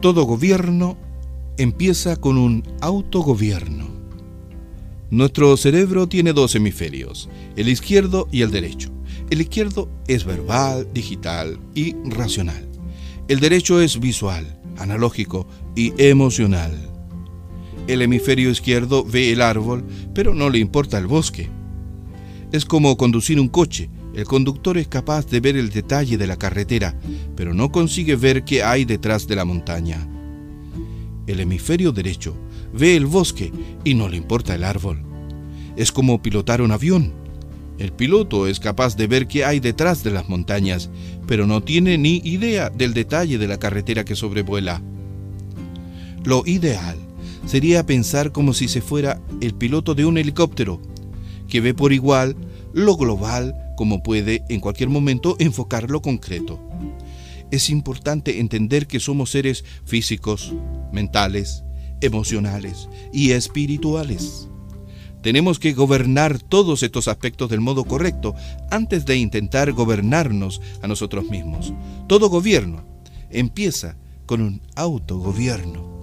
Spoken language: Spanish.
Todo gobierno empieza con un autogobierno. Nuestro cerebro tiene dos hemisferios, el izquierdo y el derecho. El izquierdo es verbal, digital y racional. El derecho es visual, analógico y emocional. El hemisferio izquierdo ve el árbol, pero no le importa el bosque. Es como conducir un coche. El conductor es capaz de ver el detalle de la carretera, pero no consigue ver qué hay detrás de la montaña. El hemisferio derecho ve el bosque y no le importa el árbol. Es como pilotar un avión. El piloto es capaz de ver qué hay detrás de las montañas, pero no tiene ni idea del detalle de la carretera que sobrevuela. Lo ideal sería pensar como si se fuera el piloto de un helicóptero, que ve por igual lo global como puede en cualquier momento enfocar lo concreto. Es importante entender que somos seres físicos, mentales, emocionales y espirituales. Tenemos que gobernar todos estos aspectos del modo correcto antes de intentar gobernarnos a nosotros mismos. Todo gobierno empieza con un autogobierno.